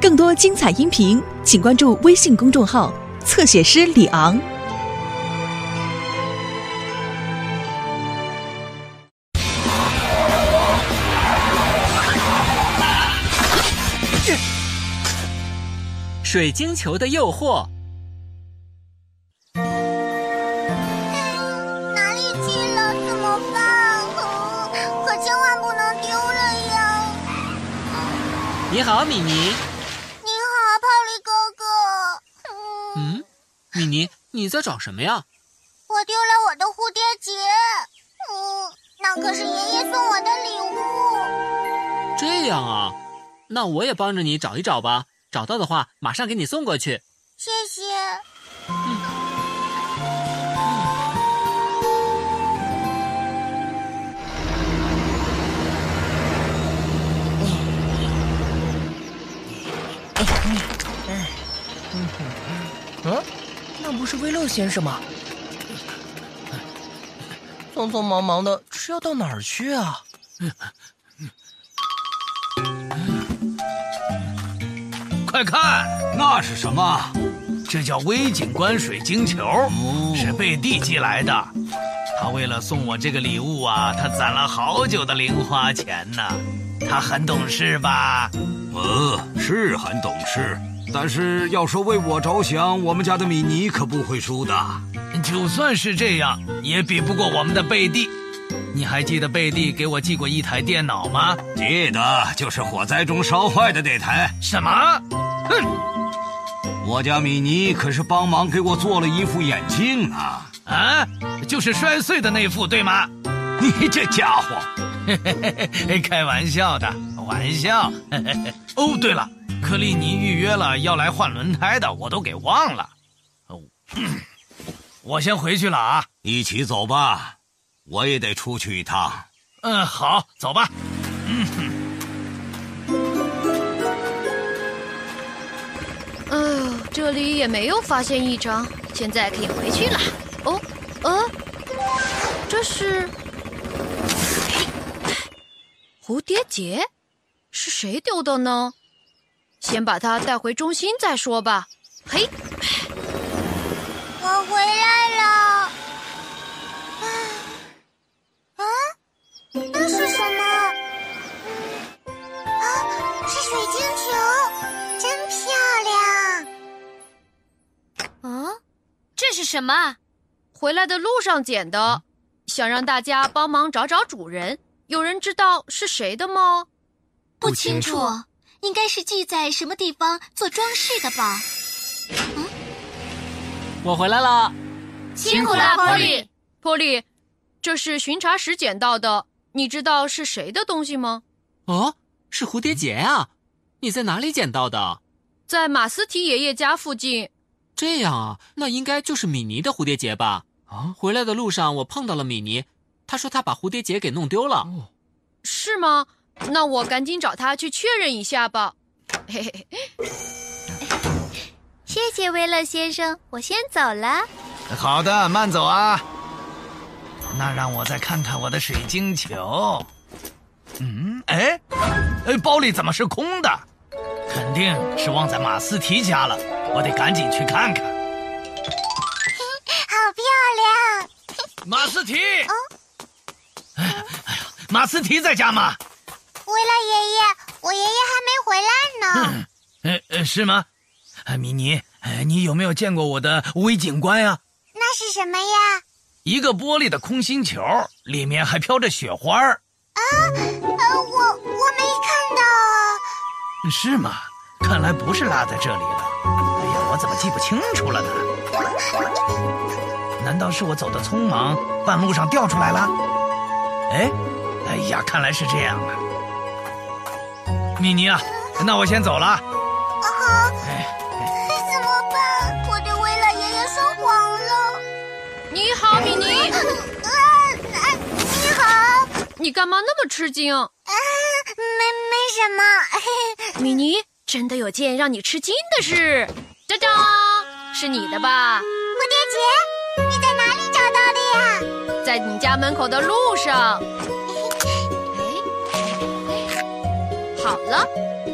更多精彩音频，请关注微信公众号“侧写师李昂”。水晶球的诱惑。哪里去了？怎么办？可千万不能丢了呀！你好，米妮。你好，泡利哥哥。嗯，米妮，你在找什么呀？我丢了我的蝴蝶结。嗯，那可是爷爷送我的礼物。这样啊，那我也帮着你找一找吧。找到的话，马上给你送过去。谢谢。嗯，那不是威勒先生吗？匆匆忙忙的是要到哪儿去啊？快看，那是什么？这叫微景观水晶球，是贝蒂寄来的。他为了送我这个礼物啊，他攒了好久的零花钱呢。他很懂事吧？呃，是很懂事，但是要说为我着想，我们家的米妮可不会输的。就算是这样，也比不过我们的贝蒂。你还记得贝蒂给我寄过一台电脑吗？记得，就是火灾中烧坏的那台。什么？哼！我家米妮可是帮忙给我做了一副眼镜啊。啊，就是摔碎的那副，对吗？你这家伙！开玩笑的，玩笑。哦，对了，克利尼预约了要来换轮胎的，我都给忘了。哦，我先回去了啊。一起走吧，我也得出去一趟。嗯，好，走吧。嗯哼。哎呦，这里也没有发现异常，现在可以回去了。哦，呃，这是蝴蝶结，是谁丢的呢？先把它带回中心再说吧。嘿，我回来了。啊，那是什么？啊，是水晶球，真漂亮。啊，这是什么？回来的路上捡的，想让大家帮忙找找主人。有人知道是谁的吗？不清楚，应该是系在什么地方做装饰的吧。嗯，我回来了，辛苦了，波利。波利，这是巡查时捡到的，你知道是谁的东西吗？哦，是蝴蝶结啊！你在哪里捡到的？在马斯提爷爷家附近。这样啊，那应该就是米妮的蝴蝶结吧？啊，回来的路上我碰到了米妮，她说她把蝴蝶结给弄丢了。哦，是吗？那我赶紧找他去确认一下吧。嘿嘿嘿。谢谢威勒先生，我先走了。好的，慢走啊。那让我再看看我的水晶球。嗯，哎，哎，包里怎么是空的？肯定是忘在马斯提家了，我得赶紧去看看。好漂亮，马斯提！哦，哎呀，马斯提在家吗？维拉爷爷，我爷爷还没回来呢。嗯 呃，是吗？米妮，你有没有见过我的微景观呀？那是什么呀？一个玻璃的空心球，里面还飘着雪花儿。啊，呃，我我没看到啊。是吗？看来不是落在这里了。哎呀，我怎么记不清楚了呢？难道是我走的匆忙，半路上掉出来了？哎，哎呀，看来是这样啊。米妮啊，那我先走了。啊哈，怎么办？我对维拉爷爷说谎了。你好，米妮。啊，你好。你干嘛那么吃惊？啊，没没什么。米妮，真的有件让你吃惊的事。짜 잔， 是你的吧？蝴蝶结，你在哪里找到的呀？在你家门口的路上。好了。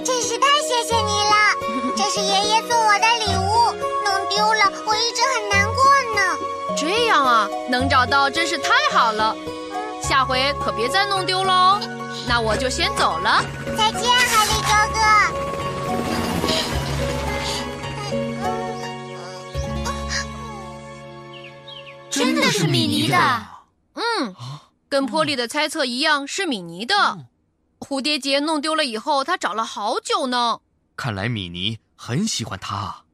真是太谢谢你了，这是爷爷送我的礼物，弄丢了我一直很难过呢。这样啊，能找到真是太好了，下回可别再弄丢了哦。那我就先走了，再见，海狸哥哥。真的是米妮的。嗯，跟波利的猜测一样，是米妮的。蝴蝶结弄丢了以后，他找了好久呢。看来米妮很喜欢它，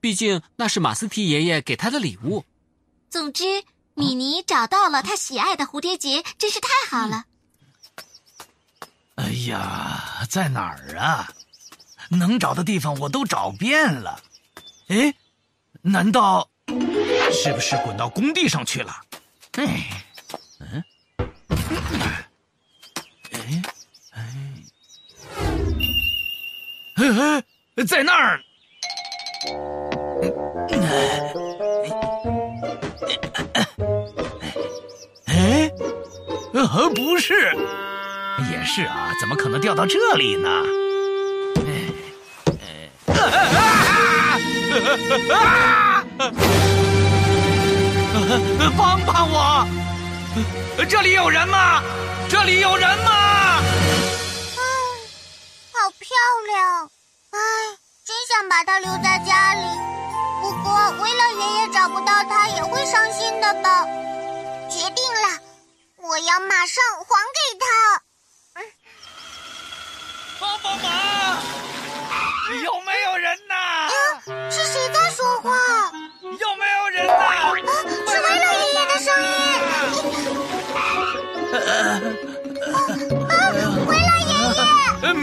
毕竟那是马斯提爷爷给他的礼物。总之，米妮找到了他喜爱的蝴蝶结，真是太好了。哎呀，在哪儿啊？能找的地方我都找遍了。哎，难道是不是滚到工地上去了？哎，嗯，哎，哎，哎，在那儿。哎，呃，不是，也是啊，怎么可能掉到这里呢？啊！帮帮我！这里有人吗？这里有人吗？啊，好漂亮！哎，真想把他留在家里。不过，为了爷爷找不到他，也会伤心的吧？决定了，我要马上还给他。帮帮忙！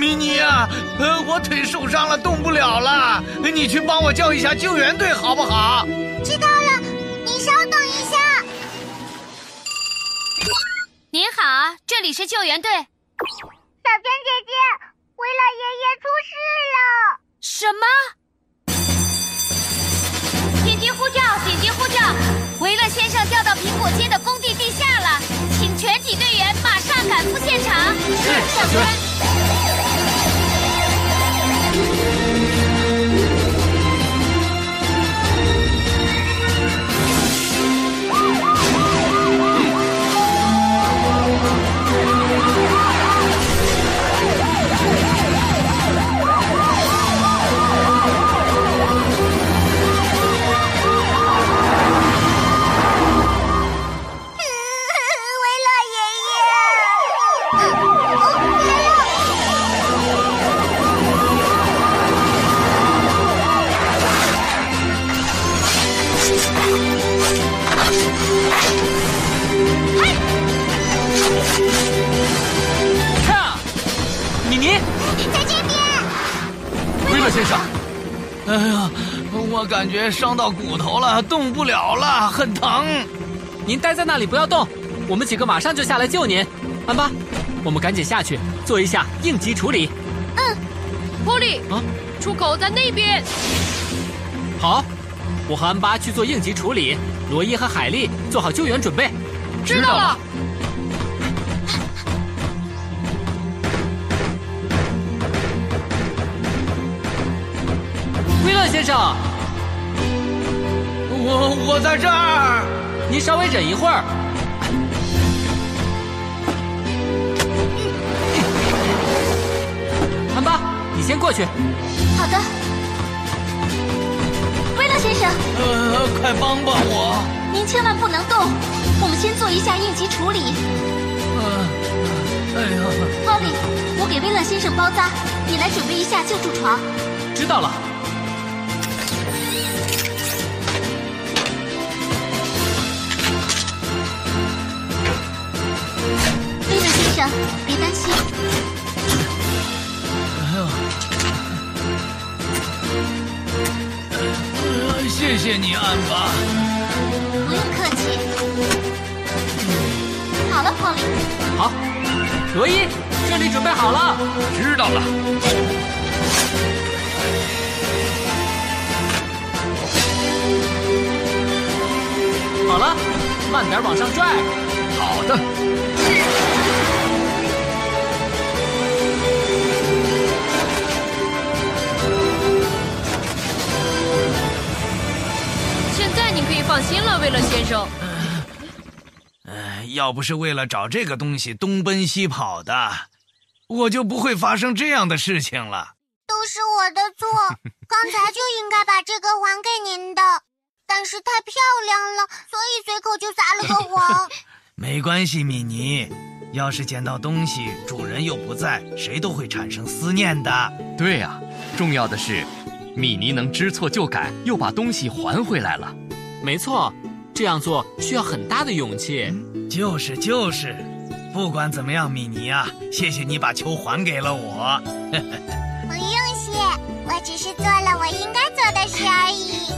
米妮啊，呃，我腿受伤了，动不了了。你去帮我叫一下救援队，好不好？知道了，你稍等一下。您好，这里是救援队。小娟姐姐，维勒爷爷出事了。什么？紧急呼叫！紧急呼叫！维勒先生掉到苹果街的工地地下了，请全体队员马上赶赴现场。是，小娟。米妮，在这边。威勒先生，哎呀，我感觉伤到骨头了，动不了了，很疼。您待在那里不要动，我们几个马上就下来救您。安巴，我们赶紧下去做一下应急处理。嗯波利，啊，出口在那边。好，我和安巴去做应急处理，罗伊和海莉做好救援准备。知道了。威勒先生，我我在这儿。您稍微忍一会儿。安巴，你先过去。好的，威勒先生，呃，快帮帮我！您千万不能动，我们先做一下应急处理。呃，哎呀，Polly，我给威勒先生包扎，你来准备一下救助床。知道了。别担心，哎呀，呃谢谢你，安巴。不用客气。好了，Polly，好，罗伊，这里准备好了。知道了。好了，慢点往上拽。好的。生。呃，要不是为了找这个东西东奔西跑的，我就不会发生这样的事情了。都是我的错，刚才就应该把这个还给您的，但是太漂亮了，所以随口就撒了个谎。没关系，米妮，要是捡到东西，主人又不在，谁都会产生思念的。对呀、重要的是，米妮能知错就改，又把东西还回来了。没错，这样做需要很大的勇气。就是就是，不管怎么样，米妮啊，谢谢你把球还给了我。不用谢，我只是做了我应该做的事而已。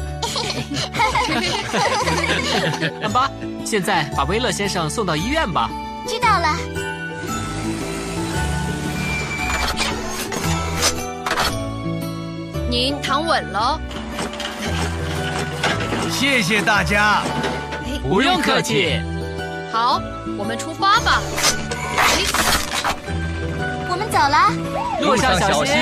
安巴，现在把威勒先生送到医院吧。知道了。您躺稳了。谢谢大家。不用客气。好，我们出发吧。我们走了。路上小小心。